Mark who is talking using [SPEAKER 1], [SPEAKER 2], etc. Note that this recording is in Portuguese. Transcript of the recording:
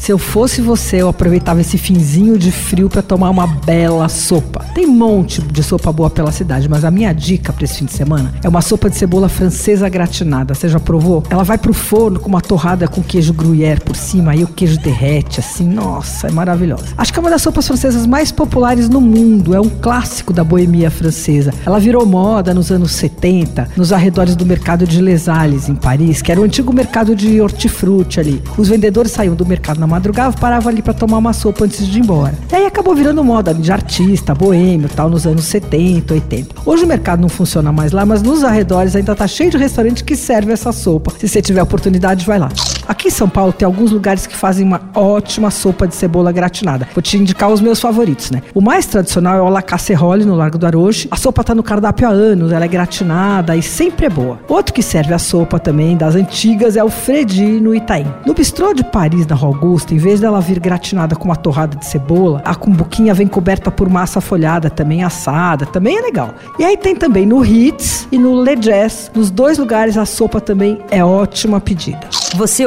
[SPEAKER 1] Se eu fosse você, eu aproveitava esse finzinho de frio para tomar uma bela sopa. Tem um monte de sopa boa pela cidade, mas a minha dica para esse fim de semana é uma sopa de cebola francesa gratinada. Você já provou? Ela vai pro forno com uma torrada com queijo gruyère por cima, aí o queijo derrete assim. Nossa, é maravilhosa. Acho que é uma das sopas francesas mais populares no mundo. É um clássico da boemia francesa. Ela virou moda nos anos 70, nos arredores do mercado de Les Halles, em Paris, que era o antigo mercado de hortifruti ali. Os vendedores saíam do mercado na madrugada, paravam ali para tomar uma sopa antes de ir embora. E aí acabou virando moda de artista, boêmio, tal, nos anos 70, 80. Hoje o mercado não funciona mais lá, mas nos arredores ainda tá cheio de restaurante que serve essa sopa. Se você tiver oportunidade, vai lá. Aqui em São Paulo tem alguns lugares que fazem uma ótima sopa de cebola gratinada. Vou te indicar os meus favoritos, né? O mais tradicional é o La Casserole, no Largo do Aroche. A sopa tá no cardápio há anos, ela é gratinada e sempre é boa. Outro que serve a sopa também, das antigas, é o Fredi, no Itaim. No bistrô de Paris, na Rua Augusta, em vez dela vir gratinada com uma torrada de cebola, a cumbuquinha vem coberta por massa folhada, também assada, também é legal. E aí tem também no Hits e no Le Jazz. Nos dois lugares a sopa também é ótima pedida.
[SPEAKER 2] Você